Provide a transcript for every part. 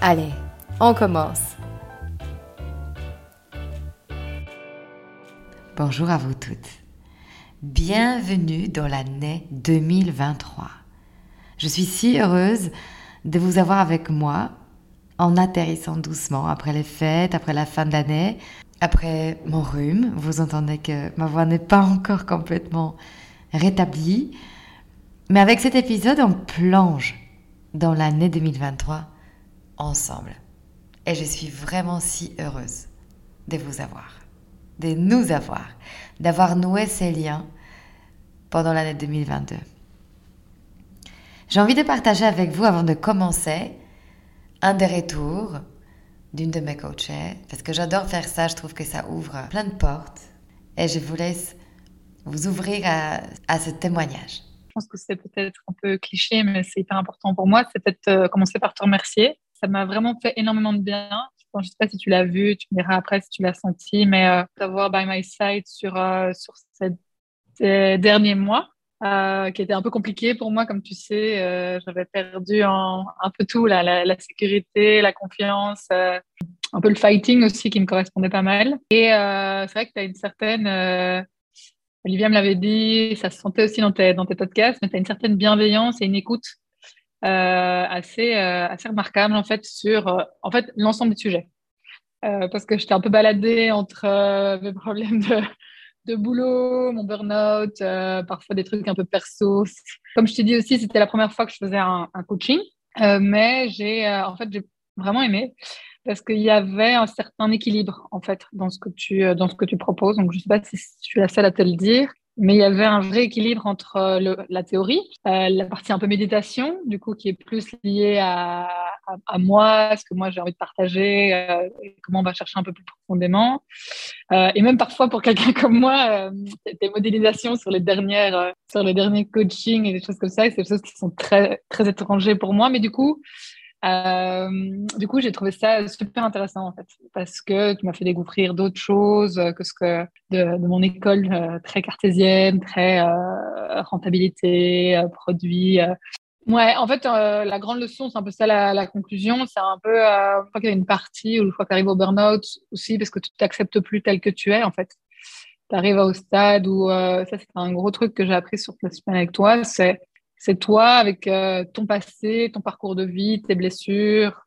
Allez, on commence. Bonjour à vous toutes. Bienvenue dans l'année 2023. Je suis si heureuse de vous avoir avec moi en atterrissant doucement après les fêtes, après la fin de l'année, après mon rhume. Vous entendez que ma voix n'est pas encore complètement rétablie. Mais avec cet épisode, on plonge dans l'année 2023 ensemble. Et je suis vraiment si heureuse de vous avoir, de nous avoir, d'avoir noué ces liens pendant l'année 2022. J'ai envie de partager avec vous, avant de commencer, un des retours d'une de mes coachées, parce que j'adore faire ça, je trouve que ça ouvre plein de portes, et je vous laisse vous ouvrir à, à ce témoignage. Je pense que c'est peut-être un peu cliché, mais c'est hyper important pour moi, c'est peut-être euh, commencer par te remercier ça m'a vraiment fait énormément de bien. je ne sais pas si tu l'as vu, tu me diras après si tu l'as senti, mais euh, d'avoir By My Side sur, euh, sur ces, derniers mois, euh, qui était un peu compliqué pour moi, comme tu sais. J'avais perdu un peu tout, la, la, sécurité, la confiance, un peu le fighting aussi qui me correspondait pas mal. Et c'est vrai que tu as une certaine... Olivia me l'avait dit, ça se sentait aussi dans tes, dans tes podcasts, mais tu as une certaine bienveillance et une écoute euh, assez, euh, assez remarquable en fait sur euh, en fait l'ensemble du sujet. parce que j'étais un peu baladée entre mes problèmes de, de boulot, mon burn-out, parfois des trucs un peu perso. Comme je t'ai dit aussi, c'était la première fois que je faisais un, un coaching, mais j'ai en fait j'ai vraiment aimé parce qu'il y avait un certain équilibre en fait dans ce que tu dans ce que tu proposes. Donc je sais pas si je suis la seule à te le dire, mais il y avait un vrai équilibre entre euh, le, la théorie, euh, la partie un peu méditation, du coup, qui est plus liée à, à, moi, ce que moi j'ai envie de partager, euh, comment on va chercher un peu plus profondément. Euh, et même parfois pour quelqu'un comme moi, des modélisations sur les dernières, sur les derniers coachings et des choses comme ça, c'est des choses qui sont très très étrangers pour moi, mais du coup, euh, du coup, j'ai trouvé ça super intéressant en fait, parce que tu m'as fait découvrir d'autres choses que ce que de, de mon école euh, très cartésienne, très euh, rentabilité, euh, produit. Ouais, en fait, la grande leçon, c'est un peu ça la, la conclusion. C'est un peu, je crois qu'il y a une partie où une fois que tu au burn-out aussi, parce que tu t'acceptes plus tel que tu es en fait. Tu arrives au stade où, ça c'est un gros truc que j'ai appris sur la semaine avec toi, c'est c'est toi avec euh, ton passé, ton parcours de vie, tes blessures,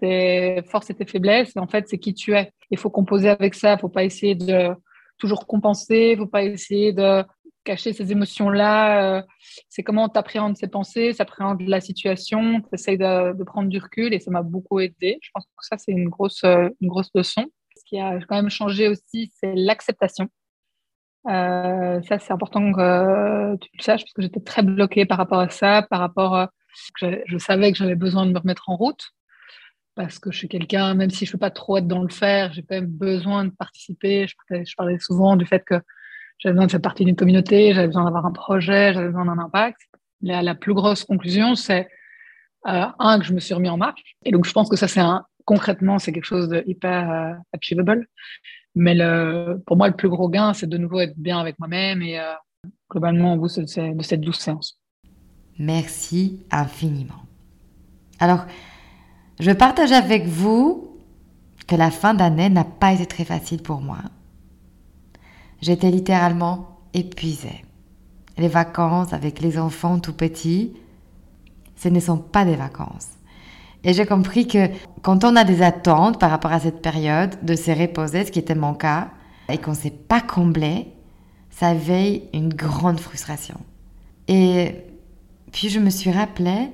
tes forces et tes faiblesses. Et en fait, c'est qui tu es. Il faut composer avec ça. Il faut pas essayer de toujours compenser. Il faut pas essayer de cacher ces émotions-là. Euh, c'est comment tu appréhendes ces pensées, s'appréhende la situation, tu essayes de, de, prendre du recul et ça m'a beaucoup aidé. Je pense que ça, c'est une grosse, euh, une grosse leçon. Ce qui a quand même changé aussi, c'est l'acceptation. Euh, ça, c'est important que euh, tu le saches parce que j'étais très bloquée par rapport à ça, par rapport à... Je, je savais que j'avais besoin de me remettre en route parce que je suis quelqu'un, même si je ne peux pas trop être dans le faire, j'ai quand même besoin de participer. Je parlais, souvent du fait que j'avais besoin de faire partie d'une communauté, j'avais besoin d'avoir un projet, j'avais besoin d'un impact. La, la, plus grosse conclusion, c'est euh, un, que je me suis remis en marche. Et donc, je pense que ça, c'est un, concrètement, c'est quelque chose de hyper euh, achievable. Mais le, pour moi, le plus gros gain, c'est de nouveau être bien avec moi-même et euh, globalement au bout de, cette douce séance. Merci infiniment. Alors, je partage avec vous que la fin d'année n'a pas été très facile pour moi. J'étais littéralement épuisée. Les vacances avec les enfants tout petits, ce ne sont pas des vacances. Et j'ai compris que quand on a des attentes par rapport à cette période, de se reposer, ce qui était mon cas, et qu'on ne s'est pas comblé, ça éveille une grande frustration. Et puis je me suis rappelé,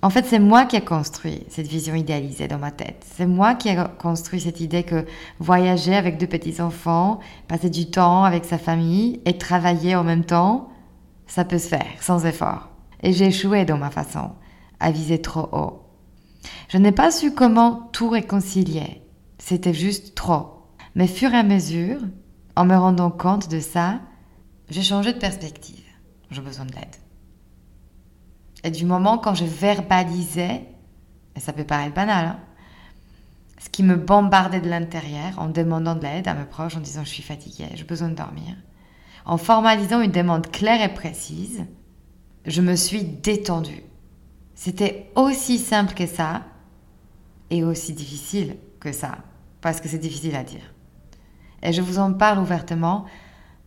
en fait c'est moi qui ai construit cette vision idéalisée dans ma tête. C'est moi qui ai construit cette idée que voyager avec deux petits-enfants, passer du temps avec sa famille et travailler en même temps, ça peut se faire sans effort. Et j'ai échoué dans ma façon à viser trop haut. Je n'ai pas su comment tout réconcilier. C'était juste trop. Mais fur et à mesure, en me rendant compte de ça, j'ai changé de perspective. J'ai besoin de l'aide. Et du moment quand je verbalisais, et ça peut paraître banal, hein, ce qui me bombardait de l'intérieur en demandant de l'aide à mes proches, en disant je suis fatiguée, j'ai besoin de dormir, en formalisant une demande claire et précise, je me suis détendue. C'était aussi simple que ça et aussi difficile que ça, parce que c'est difficile à dire. Et je vous en parle ouvertement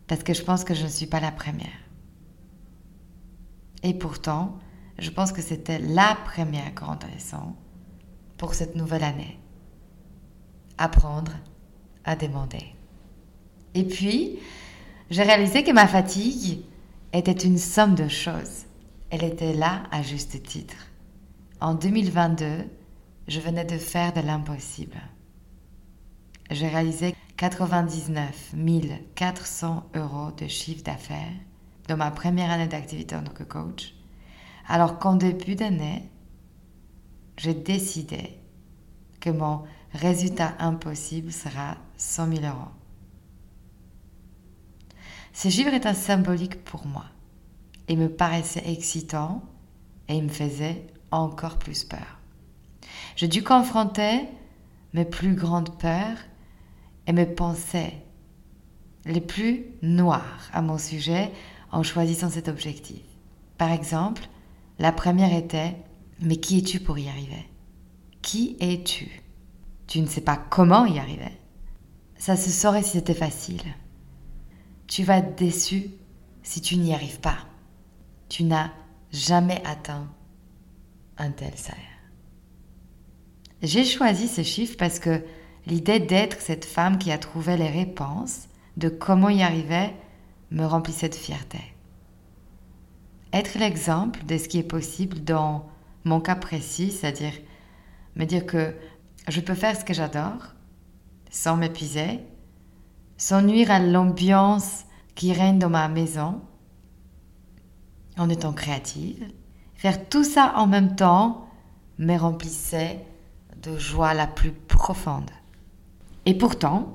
parce que je pense que je ne suis pas la première. Et pourtant, je pense que c'était la première grande leçon pour cette nouvelle année. Apprendre à demander. Et puis, j'ai réalisé que ma fatigue était une somme de choses. Elle était là à juste titre. En 2022, je venais de faire de l'impossible. J'ai réalisé 99 400 euros de chiffre d'affaires dans ma première année d'activité en tant que coach, alors qu'en début d'année, j'ai décidé que mon résultat impossible sera 100 000 euros. Ce chiffre est un symbolique pour moi. Il me paraissait excitant et il me faisait encore plus peur. J'ai dû confronter mes plus grandes peurs et mes pensées les plus noires à mon sujet en choisissant cet objectif. Par exemple, la première était Mais qui es-tu pour y arriver? Qui es-tu? Tu ne sais pas comment y arriver. Ça se saurait si c'était facile. Tu vas être déçu si tu n'y arrives pas. Tu n'as jamais atteint un tel salaire. J'ai choisi ce chiffre parce que l'idée d'être cette femme qui a trouvé les réponses de comment y arriver me remplissait de fierté. Être l'exemple de ce qui est possible dans mon cas précis, c'est-à-dire me dire que je peux faire ce que j'adore sans m'épuiser, sans nuire à l'ambiance qui règne dans ma maison, en étant créative. Faire tout ça en même temps me remplissait de joie la plus profonde. Et pourtant,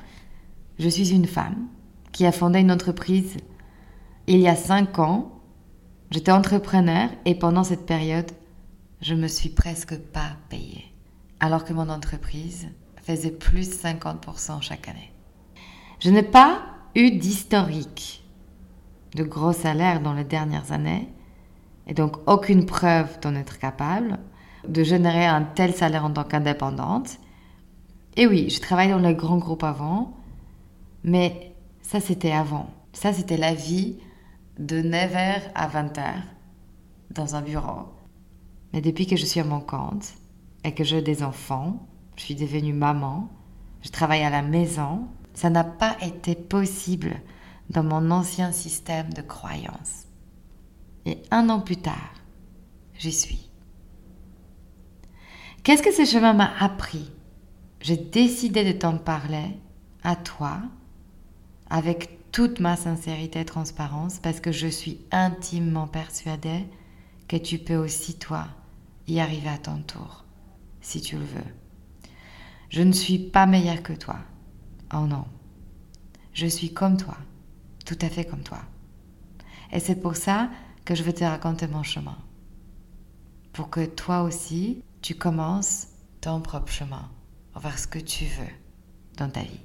je suis une femme qui a fondé une entreprise il y a cinq ans. J'étais entrepreneur et pendant cette période, je me suis presque pas payée. Alors que mon entreprise faisait plus 50% chaque année. Je n'ai pas eu d'historique de gros salaires dans les dernières années et donc aucune preuve d'en être capable de générer un tel salaire en tant qu'indépendante. Et oui, je travaillais dans les grands groupes avant, mais ça c'était avant. Ça c'était la vie de 9h à 20h dans un bureau. Mais depuis que je suis à mon compte et que j'ai des enfants, je suis devenue maman, je travaille à la maison, ça n'a pas été possible dans mon ancien système de croyance. Et un an plus tard, j'y suis. Qu'est-ce que ce chemin m'a appris? J'ai décidé de t'en parler à toi avec toute ma sincérité et transparence parce que je suis intimement persuadée que tu peux aussi, toi, y arriver à ton tour, si tu le veux. Je ne suis pas meilleure que toi. Oh non. Je suis comme toi, tout à fait comme toi. Et c'est pour ça que je veux te raconter mon chemin. Pour que toi aussi, tu commences ton propre chemin vers ce que tu veux dans ta vie.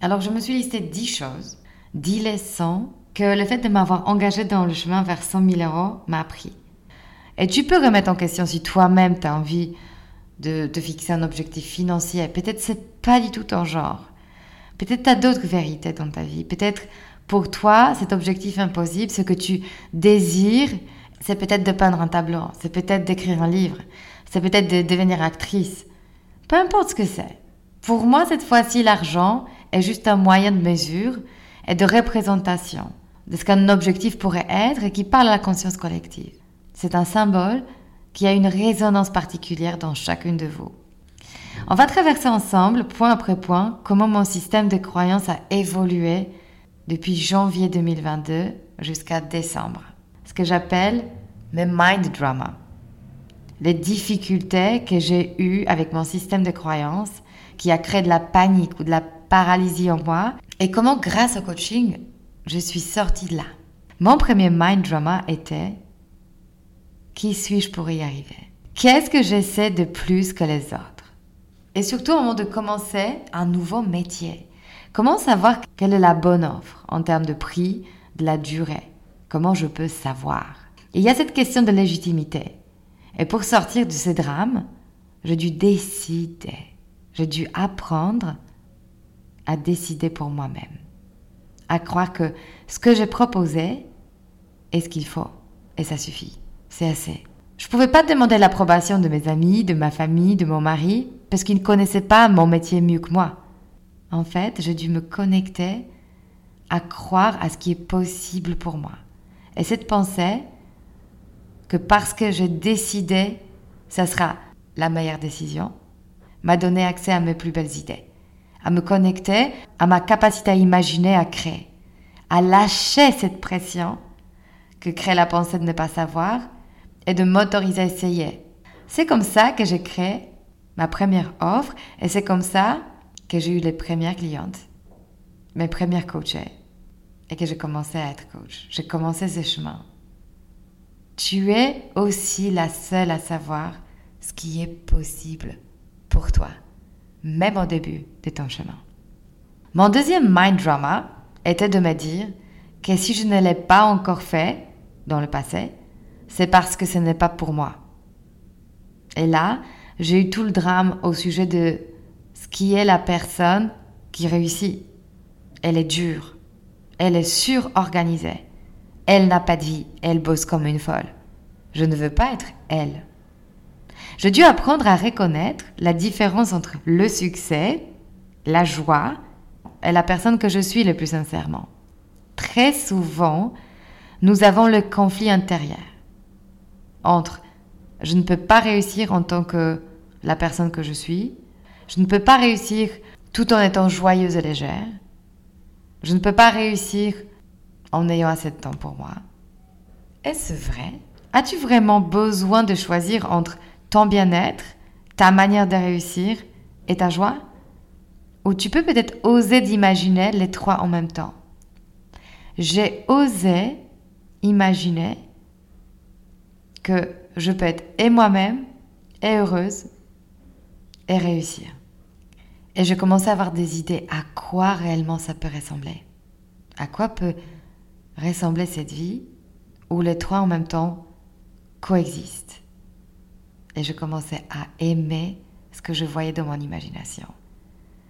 Alors je me suis listé 10 choses, 10 leçons que le fait de m'avoir engagé dans le chemin vers 100 000 euros m'a appris. Et tu peux remettre en question si toi-même tu as envie de te fixer un objectif financier. Peut-être c'est pas du tout ton genre. Peut-être tu as d'autres vérités dans ta vie. Peut-être pour toi, cet objectif impossible, ce que tu désires, c'est peut-être de peindre un tableau, c'est peut-être d'écrire un livre, C'est peut-être de devenir actrice. Peu importe ce que c'est. Pour moi, cette fois-ci, l'argent est juste un moyen de mesure et de représentation de ce qu'un objectif pourrait être et qui parle à la conscience collective. C'est un symbole qui a une résonance particulière dans chacune de vous. On va traverser ensemble, point après point, comment mon système de croyance a évolué depuis janvier 2022 jusqu'à décembre. Ce que j'appelle mes mind drama. Les difficultés que j'ai eues avec mon système de croyance qui a créé de la panique ou de la paralysie en moi et comment grâce au coaching, je suis sortie de là. Mon premier mind drama était qui suis-je pour y arriver? Qu'est-ce que j'essaie de plus que les autres? Et surtout au moment de commencer un nouveau métier. Comment savoir quelle est la bonne offre en termes de prix, de la durée? Comment je peux savoir? Il y a cette question de légitimité. Et pour sortir de ce drame, j'ai dû décider. J'ai dû apprendre à décider pour moi-même. À croire que ce que j'ai proposé est ce qu'il faut. Et ça suffit. C'est assez. Je ne pouvais pas demander l'approbation de mes amis, de ma famille, de mon mari, parce qu'ils ne connaissaient pas mon métier mieux que moi. En fait, j'ai dû me connecter à croire à ce qui est possible pour moi. Et cette pensée, que parce que j'ai décidé, ça sera la meilleure décision, m'a donné accès à mes plus belles idées, à me connecter à ma capacité à imaginer, à créer, à lâcher cette pression que crée la pensée de ne pas savoir et de m'autoriser à essayer. C'est comme ça que j'ai créé ma première offre et c'est comme ça que j'ai eu les premières clientes, mes premières coachées et que j'ai commencé à être coach. J'ai commencé ce chemin. Tu es aussi la seule à savoir ce qui est possible pour toi, même au début de ton chemin. Mon deuxième mind drama était de me dire que si je ne l'ai pas encore fait dans le passé, c'est parce que ce n'est pas pour moi. Et là, j'ai eu tout le drame au sujet de qui est la personne qui réussit. Elle est dure, elle est surorganisée, elle n'a pas de vie, elle bosse comme une folle. Je ne veux pas être elle. J'ai dû apprendre à reconnaître la différence entre le succès, la joie et la personne que je suis le plus sincèrement. Très souvent, nous avons le conflit intérieur entre je ne peux pas réussir en tant que la personne que je suis, je ne peux pas réussir tout en étant joyeuse et légère, je ne peux pas réussir en ayant assez de temps pour moi. Est-ce vrai? As-tu vraiment besoin de choisir entre ton bien-être, ta manière de réussir et ta joie? Ou tu peux peut-être oser d'imaginer les trois en même temps? J'ai osé imaginer que je peux être et moi-même, et heureuse, et réussir. Et je commençais à avoir des idées à quoi réellement ça peut ressembler. À quoi peut ressembler cette vie où les trois en même temps coexistent. Et je commençais à aimer ce que je voyais dans mon imagination.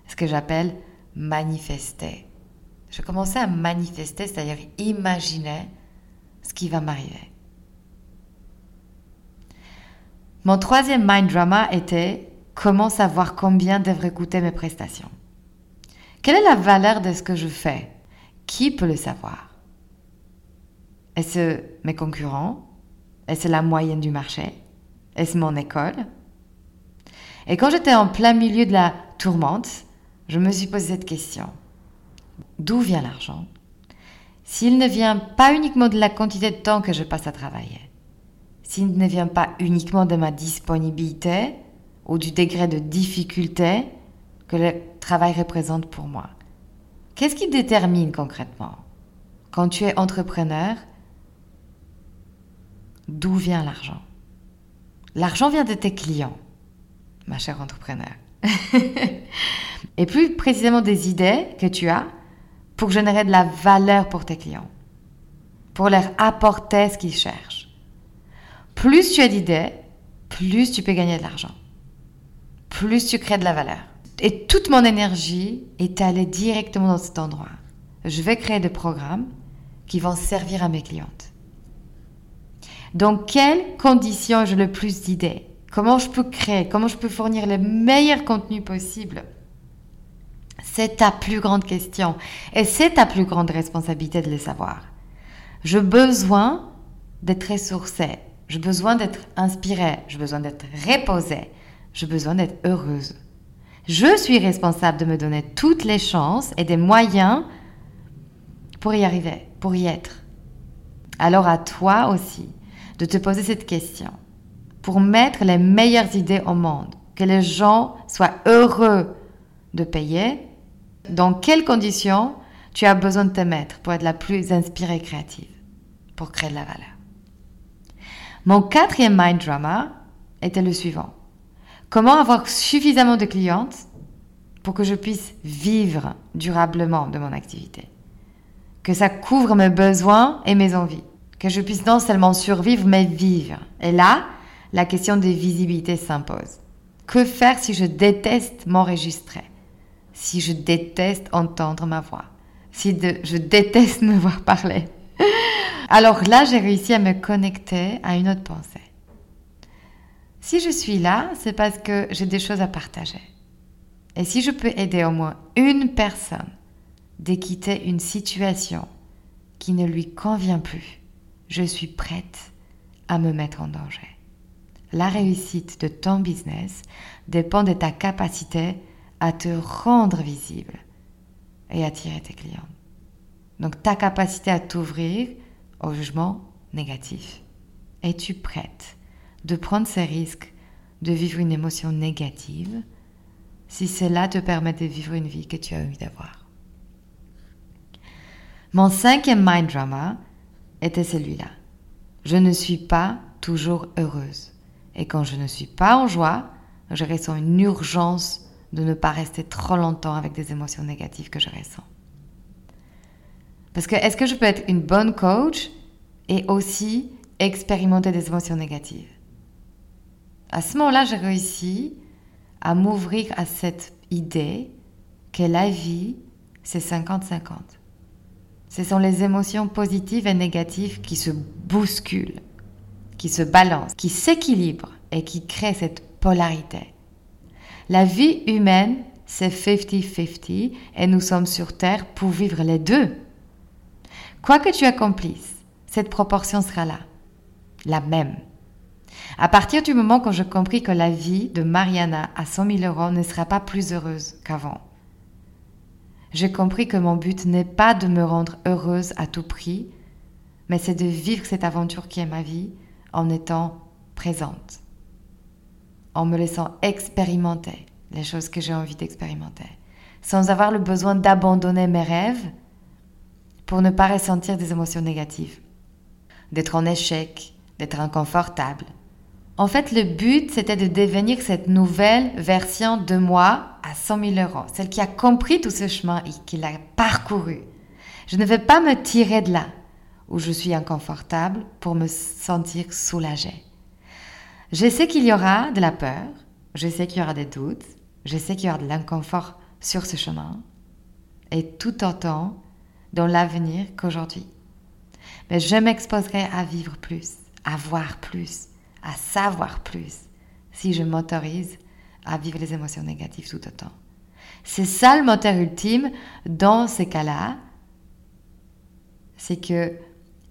Ce que j'appelle manifester. Je commençais à manifester, c'est-à-dire imaginer ce qui va m'arriver. Mon troisième mind drama était comment savoir combien devraient coûter mes prestations? Quelle est la valeur de ce que je fais? Qui peut le savoir? Est-ce mes concurrents? Est-ce la moyenne du marché? Est-ce mon école? Et quand j'étais en plein milieu de la tourmente, je me suis posé cette question. D'où vient l'argent? S'il ne vient pas uniquement de la quantité de temps que je passe à travailler, s'il ne vient pas uniquement de ma disponibilité ou du degré de difficulté que le travail représente pour moi. Qu'est-ce qui détermine concrètement? Quand tu es entrepreneur, d'où vient l'argent? L'argent vient de tes clients, ma chère entrepreneur. Et plus précisément des idées que tu as pour générer de la valeur pour tes clients, pour leur apporter ce qu'ils cherchent. Plus tu as d'idées, plus tu peux gagner de l'argent. Plus tu crées de la valeur. Et toute mon énergie est allée directement dans cet endroit. Je vais créer des programmes qui vont servir à mes clientes. Dans quelles conditions j'ai le plus d'idées? Comment je peux créer, comment je peux fournir le meilleur contenu possible. C'est ta plus grande question et c'est ta plus grande responsabilité de le savoir. J'ai besoin d'être ressourcée, j'ai besoin d'être inspirée, j'ai besoin d'être reposée, j'ai besoin d'être heureuse. Je suis responsable de me donner toutes les chances et des moyens pour y arriver, pour y être. Alors à toi aussi de te poser cette question pour mettre les meilleures idées au monde, que les gens soient heureux de payer, dans quelles conditions tu as besoin de te mettre pour être la plus inspirée et créative, pour créer de la valeur? Mon quatrième mind drama était le suivant. Comment avoir suffisamment de clientes pour que je puisse vivre durablement de mon activité? Que ça couvre mes besoins et mes envies. Que je puisse non seulement survivre, mais vivre. Et là, la question de visibilité s'impose. Que faire si je déteste m'enregistrer? Si je déteste entendre ma voix? Si je déteste me voir parler? Alors là, j'ai réussi à me connecter à une autre pensée. Si je suis là, c'est parce que j'ai des choses à partager. Et si je peux aider au moins une personne de quitter une situation qui ne lui convient plus, je suis prête à me mettre en danger. La réussite de ton business dépend de ta capacité à te rendre visible et attirer tes clients. Donc ta capacité à t'ouvrir au jugement négatif. Es-tu prête de prendre ces risques de vivre une émotion négative si cela te permet de vivre une vie que tu as envie d'avoir Mon cinquième mind drama était celui-là. Je ne suis pas toujours heureuse. Et quand je ne suis pas en joie, je ressens une urgence de ne pas rester trop longtemps avec des émotions négatives que je ressens. Parce que est-ce que je peux être une bonne coach et aussi expérimenter des émotions négatives? À ce moment-là, j'ai réussi à m'ouvrir à cette idée que la vie, c'est 50-50. Ce sont les émotions positives et négatives qui se bousculent qui se balance, qui s'équilibre et qui crée cette polarité. La vie humaine, c'est 50-50 et nous sommes sur Terre pour vivre les deux. Quoi que tu accomplisses, cette proportion sera là, la même. À partir du moment où j'ai compris que la vie de Mariana à 100 000 euros ne sera pas plus heureuse qu'avant, j'ai compris que mon but n'est pas de me rendre heureuse à tout prix, mais c'est de vivre cette aventure qui est ma vie en étant présente, en me laissant expérimenter les choses que j'ai envie d'expérimenter, sans avoir le besoin d'abandonner mes rêves pour ne pas ressentir des émotions négatives, d'être en échec, d'être inconfortable. En fait, le but, c'était de devenir cette nouvelle version de moi à 100 000 euros, celle qui a compris tout ce chemin et qui l'a parcouru. Je ne vais pas me tirer de là où je suis inconfortable pour me sentir soulagée. Je sais qu'il y aura de la peur, je sais qu'il y aura des doutes, je sais qu'il y aura de l'inconfort sur ce chemin, et tout autant dans l'avenir qu'aujourd'hui. Mais je m'exposerai à vivre plus, à voir plus, à savoir plus, si je m'autorise à vivre les émotions négatives tout autant. C'est ça le moteur ultime dans ces cas-là, c'est que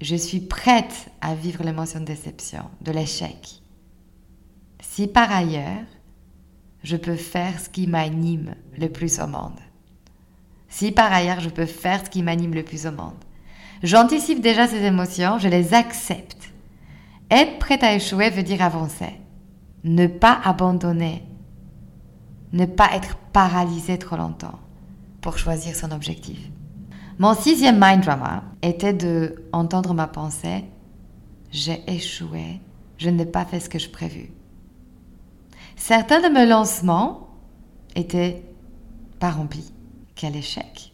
je suis prête à vivre l'émotion de déception, de l'échec. Si par ailleurs, je peux faire ce qui m'anime le plus au monde. Si par ailleurs, je peux faire ce qui m'anime le plus au monde. J'anticipe déjà ces émotions, je les accepte. Être prête à échouer veut dire avancer. Ne pas abandonner. Ne pas être paralysé trop longtemps pour choisir son objectif. Mon sixième mind drama était de entendre ma pensée j'ai échoué, je n'ai pas fait ce que je prévu. Certains de mes lancements étaient pas remplis. Quel échec.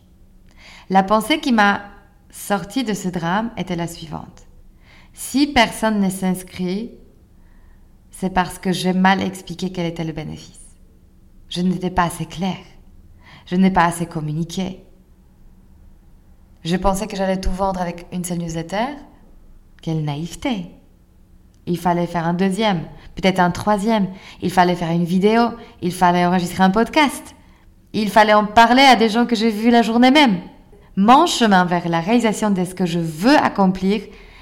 La pensée qui m'a sorti de ce drame était la suivante. Si personne ne s'inscrit, c'est parce que j'ai mal expliqué quel était le bénéfice. Je n'étais pas assez claire. Je n'ai pas assez communiqué. Je pensais que j'allais tout vendre avec une seule newsletter. Quelle naïveté. Il fallait faire un deuxième, peut-être un troisième. Il fallait faire une vidéo. Il fallait enregistrer un podcast. Il fallait en parler à des gens que j'ai vus la journée même. Mon chemin vers la réalisation de ce que je veux accomplir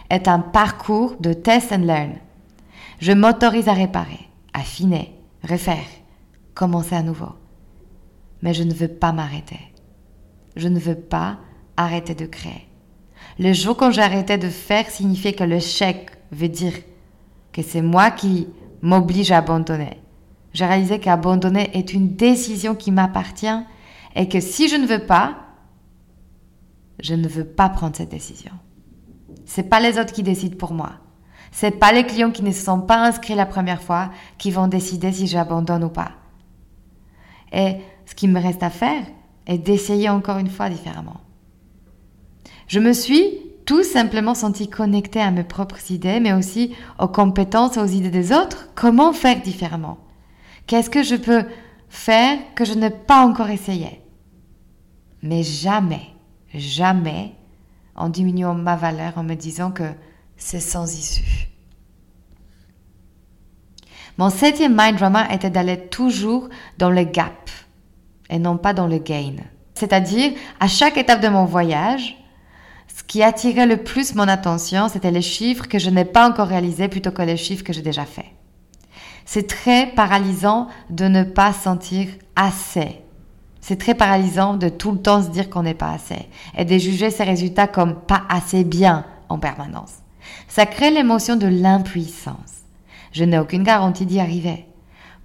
est un parcours de test and learn. Je m'autorise à réparer, affiner, refaire, commencer à nouveau. Mais je ne veux pas m'arrêter. Je ne veux pas arrêter de créer. Le jour quand j'arrêtais de faire signifiait que chèque veut dire que c'est moi qui m'oblige à abandonner. J'ai réalisé qu'abandonner est une décision qui m'appartient et que si je ne veux pas, je ne veux pas prendre cette décision. C'est pas les autres qui décident pour moi. C'est pas les clients qui ne se sont pas inscrits la première fois qui vont décider si j'abandonne ou pas. Et ce qui me reste à faire est d'essayer encore une fois différemment. Je me suis tout simplement senti connectée à mes propres idées, mais aussi aux compétences et aux idées des autres. Comment faire différemment? Qu'est-ce que je peux faire que je n'ai pas encore essayé? Mais jamais, jamais en diminuant ma valeur en me disant que c'est sans issue. Mon septième mind drama était d'aller toujours dans le gap et non pas dans le gain. C'est-à-dire, à chaque étape de mon voyage, ce qui attirait le plus mon attention, c'était les chiffres que je n'ai pas encore réalisés plutôt que les chiffres que j'ai déjà faits. C'est très paralysant de ne pas sentir assez. C'est très paralysant de tout le temps se dire qu'on n'est pas assez et de juger ses résultats comme pas assez bien en permanence. Ça crée l'émotion de l'impuissance. Je n'ai aucune garantie d'y arriver.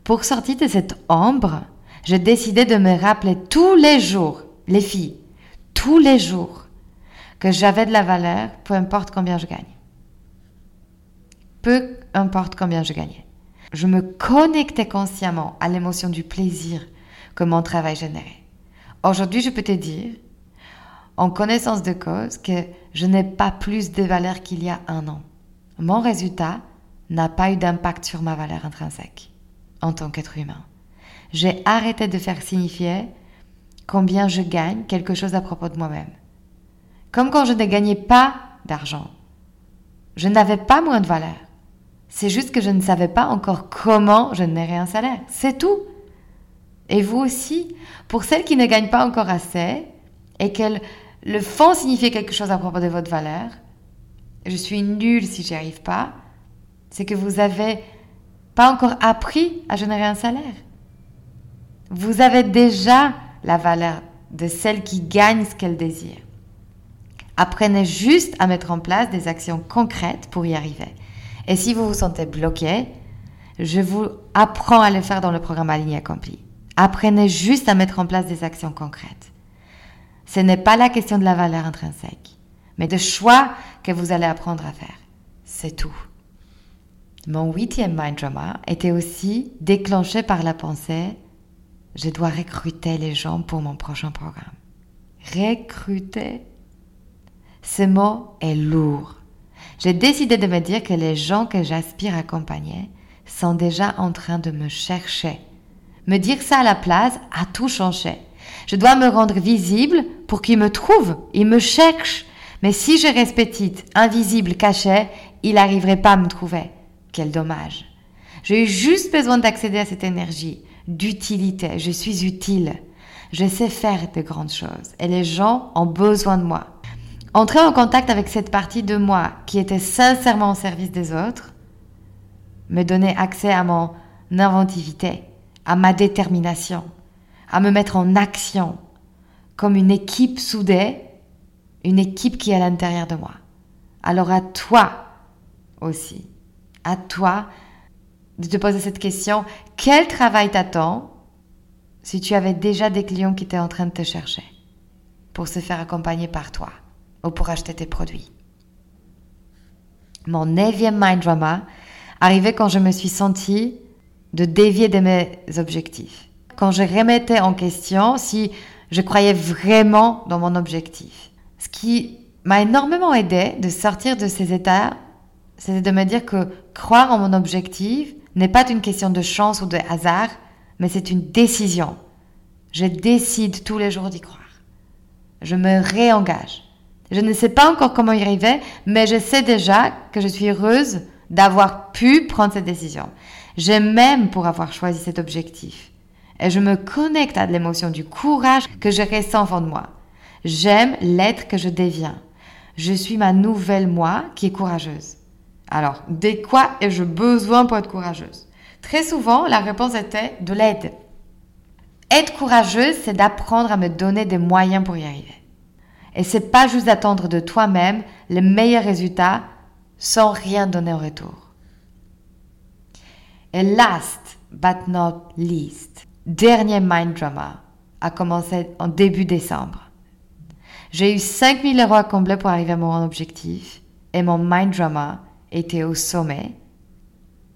Pour sortir de cette ombre, j'ai décidé de me rappeler tous les jours, les filles, tous les jours, que j'avais de la valeur, peu importe combien je gagne. Peu importe combien je gagnais je me connectais consciemment à l'émotion du plaisir que mon travail générait. Aujourd'hui, je peux te dire, en connaissance de cause, que je n'ai pas plus de valeur qu'il y a un an. Mon résultat n'a pas eu d'impact sur ma valeur intrinsèque en tant qu'être humain. J'ai arrêté de faire signifier combien je gagne quelque chose à propos de moi-même. Comme quand je ne gagnais pas d'argent. Je n'avais pas moins de valeur. C'est juste que je ne savais pas encore comment je générer un salaire. C'est tout. Et vous aussi, pour celles qui ne gagnent pas encore assez et qu'elles le font signifier quelque chose à propos de votre valeur, je suis nulle si j'y arrive pas, c'est que vous avez pas encore appris à générer un salaire. Vous avez déjà la valeur de celle qui gagne ce qu'elle désire. Apprenez juste à mettre en place des actions concrètes pour y arriver. Et si vous vous sentez bloqué, je vous apprends à le faire dans le programme Aligné Accompli. Apprenez juste à mettre en place des actions concrètes. Ce n'est pas la question de la valeur intrinsèque, mais de choix que vous allez apprendre à faire. C'est tout. Mon huitième mind drama était aussi déclenché par la pensée je dois recruter les gens pour mon prochain programme. Recruter? Ce mot est lourd j'ai décidé de me dire que les gens que j'aspire à accompagner sont déjà en train de me chercher. Me dire ça à la place a tout changé. Je dois me rendre visible pour qu'ils me trouvent, ils me cherchent. Mais si je reste petite, invisible, cachée, il n'arriverait pas à me trouver. Quel dommage. J'ai juste besoin d'accéder à cette énergie, d'utilité. Je suis utile. Je sais faire de grandes choses et les gens ont besoin de moi. Entrer en contact avec cette partie de moi qui était sincèrement au service des autres me donnait accès à mon inventivité, à ma détermination, à me mettre en action comme une équipe soudée, une équipe qui est à l'intérieur de moi. Alors à toi aussi, à toi de te poser cette question, quel travail t'attend si tu avais déjà des clients qui étaient en train de te chercher pour se faire accompagner par toi ou pour acheter tes produits? Mon neuvième mind drama arrivait quand je me suis sentie de dévier de mes objectifs. Quand je remettais en question si je croyais vraiment dans mon objectif. Ce qui m'a énormément aidé de sortir de ces états, c'est de me dire que croire en mon objectif n'est pas une question de chance ou de hasard, mais c'est une décision. Je décide tous les jours d'y croire. Je me réengage. Je ne sais pas encore comment y arriver, mais je sais déjà que je suis heureuse d'avoir pu prendre cette décision. Je m'aime pour avoir choisi cet objectif. Et je me connecte à l'émotion du courage que je ressens fond de moi. J'aime l'être que je deviens. Je suis ma nouvelle moi qui est courageuse. Alors, de quoi ai-je besoin pour être courageuse? Très souvent, la réponse était de l'aide. Être courageuse, c'est d'apprendre à me donner des moyens pour y arriver. Et c'est pas juste d'attendre de toi-même les meilleurs résultats sans rien donner en retour. Et last but not least, dernier mind drama a commencé en début décembre. J'ai eu 5000 euros à combler pour arriver à mon objectif et mon mind drama était au sommet.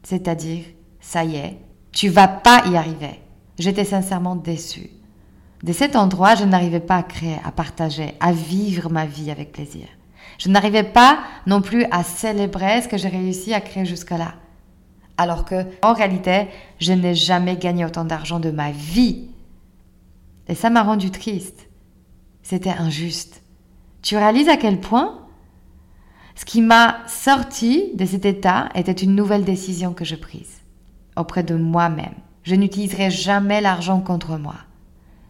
C'est-à-dire, ça y est, tu vas pas y arriver. J'étais sincèrement déçue. De cet endroit, je n'arrivais pas à créer, à partager, à vivre ma vie avec plaisir. Je n'arrivais pas non plus à célébrer ce que j'ai réussi à créer jusque-là. Alors que, en réalité, je n'ai jamais gagné autant d'argent de ma vie. Et ça m'a rendu triste. C'était injuste. Tu réalises à quel point ce qui m'a sorti de cet état était une nouvelle décision que je prise auprès de moi-même. Je n'utiliserai jamais l'argent contre moi.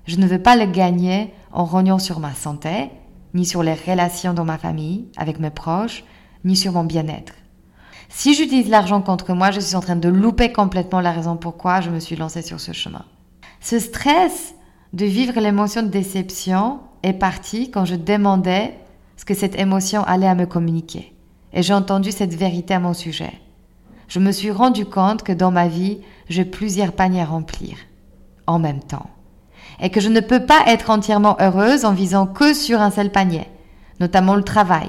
Je ne veux pas le gagner en rognant sur ma santé, ni sur les relations dans ma famille, avec mes proches, ni sur mon bien-être. Si j'utilise l'argent contre moi, je suis en train de louper complètement la raison pourquoi je me suis lancée sur ce chemin. Ce stress de vivre l'émotion de déception est parti quand je demandais ce que cette émotion allait à me communiquer. Et j'ai entendu cette vérité à mon sujet. Je me suis rendu compte que dans ma vie, j'ai plusieurs paniers à remplir en même temps et que je ne peux pas être entièrement heureuse en visant que sur un seul panier, notamment le travail.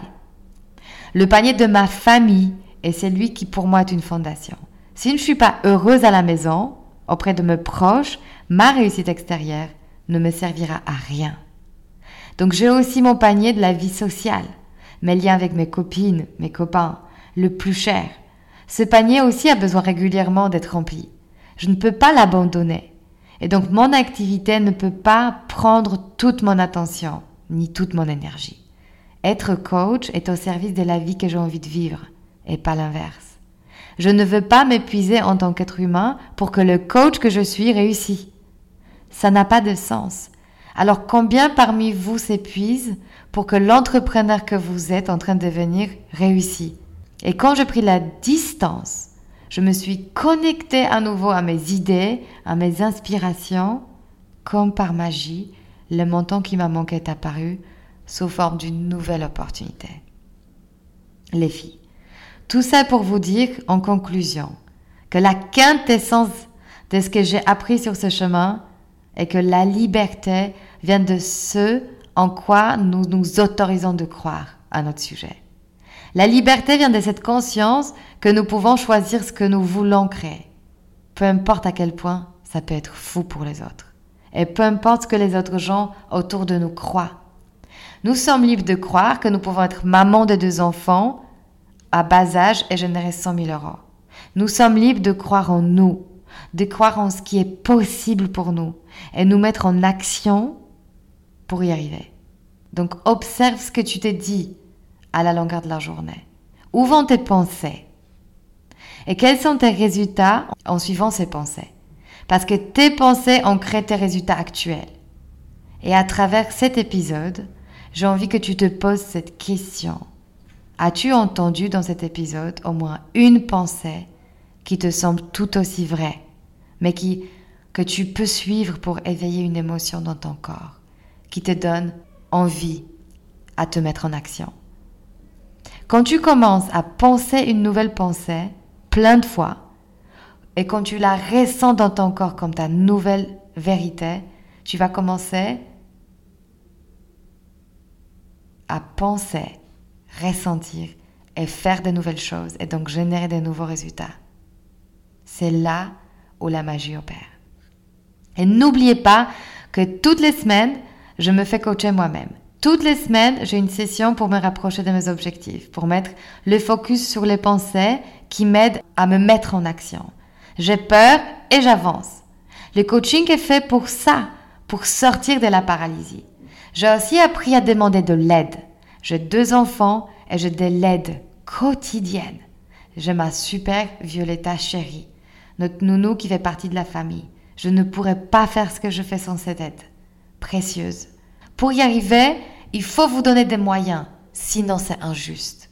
Le panier de ma famille est celui qui pour moi est une fondation. Si je ne suis pas heureuse à la maison, auprès de mes proches, ma réussite extérieure ne me servira à rien. Donc j'ai aussi mon panier de la vie sociale, mes liens avec mes copines, mes copains, le plus cher. Ce panier aussi a besoin régulièrement d'être rempli. Je ne peux pas l'abandonner. Et donc mon activité ne peut pas prendre toute mon attention, ni toute mon énergie. Être coach est au service de la vie que j'ai envie de vivre, et pas l'inverse. Je ne veux pas m'épuiser en tant qu'être humain pour que le coach que je suis réussisse. Ça n'a pas de sens. Alors combien parmi vous s'épuisent pour que l'entrepreneur que vous êtes en train de devenir réussisse? Et quand j'ai pris la distance je me suis connectée à nouveau à mes idées, à mes inspirations. Comme par magie, le montant qui m'a manqué est apparu sous forme d'une nouvelle opportunité. Les filles, tout ça pour vous dire en conclusion que la quintessence de ce que j'ai appris sur ce chemin est que la liberté vient de ce en quoi nous nous autorisons de croire à notre sujet. La liberté vient de cette conscience que nous pouvons choisir ce que nous voulons créer. Peu importe à quel point ça peut être fou pour les autres. Et peu importe ce que les autres gens autour de nous croient. Nous sommes libres de croire que nous pouvons être maman de deux enfants à bas âge et générer 100 000 euros. Nous sommes libres de croire en nous, de croire en ce qui est possible pour nous et nous mettre en action pour y arriver. Donc observe ce que tu t'es dit à la longueur de la journée Où vont tes pensées? Et quels sont tes résultats en suivant ces pensées? Parce que tes pensées ont créé tes résultats actuels. Et à travers cet épisode, j'ai envie que tu te poses cette question. As-tu entendu dans cet épisode au moins une pensée qui te semble tout aussi vraie, mais qui, que tu peux suivre pour éveiller une émotion dans ton corps, qui te donne envie à te mettre en action? Quand tu commences à penser une nouvelle pensée plein de fois, et quand tu la ressens dans ton corps comme ta nouvelle vérité, tu vas commencer à penser, ressentir et faire de nouvelles choses et donc générer de nouveaux résultats. C'est là où la magie opère. Et n'oubliez pas que toutes les semaines, je me fais coacher moi-même. Toutes les semaines, j'ai une session pour me rapprocher de mes objectifs, pour mettre le focus sur les pensées qui m'aident à me mettre en action. J'ai peur et j'avance. Le coaching est fait pour ça, pour sortir de la paralysie. J'ai aussi appris à demander de l'aide. J'ai deux enfants et j'ai de l'aide quotidienne. j'ai ma super Violetta chérie, notre nounou qui fait partie de la famille. Je ne pourrais pas faire ce que je fais sans cette aide. Précieuse. Pour y arriver, il faut vous donner des moyens, sinon c'est injuste.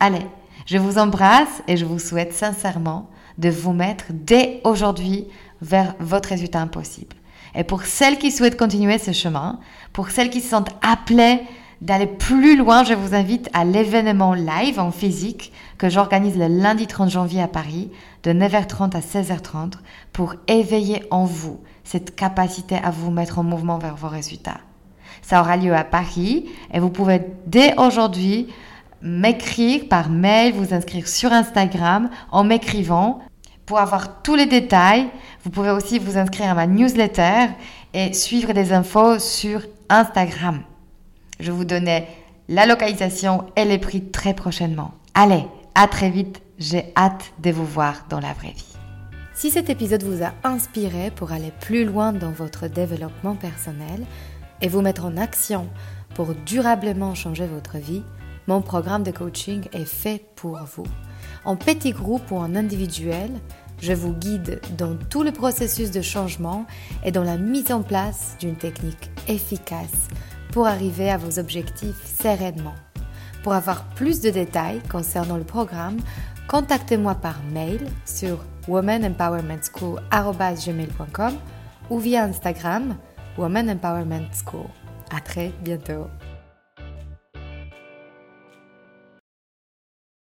Allez, je vous embrasse et je vous souhaite sincèrement de vous mettre dès aujourd'hui vers votre résultat impossible. Et pour celles qui souhaitent continuer ce chemin, pour celles qui se sentent appelées d'aller plus loin, je vous invite à l'événement live en physique que j'organise le lundi 30 janvier à Paris de 9h30 à 16h30 pour éveiller en vous cette capacité à vous mettre en mouvement vers vos résultats. Ça aura lieu à Paris et vous pouvez dès aujourd'hui m'écrire par mail, vous inscrire sur Instagram en m'écrivant pour avoir tous les détails. Vous pouvez aussi vous inscrire à ma newsletter et suivre des infos sur Instagram. Je vous donnais la localisation et les prix très prochainement. Allez, à très vite, j'ai hâte de vous voir dans la vraie vie. Si cet épisode vous a inspiré pour aller plus loin dans votre développement personnel et vous mettre en action pour durablement changer votre vie, mon programme de coaching est fait pour vous. En petit groupe ou en individuel, je vous guide dans tout le processus de changement et dans la mise en place d'une technique efficace pour arriver à vos objectifs sereinement. Pour avoir plus de détails concernant le programme, contactez-moi par mail sur womanempowermentschool.com ou via Instagram Woman Empowerment School. À très bientôt.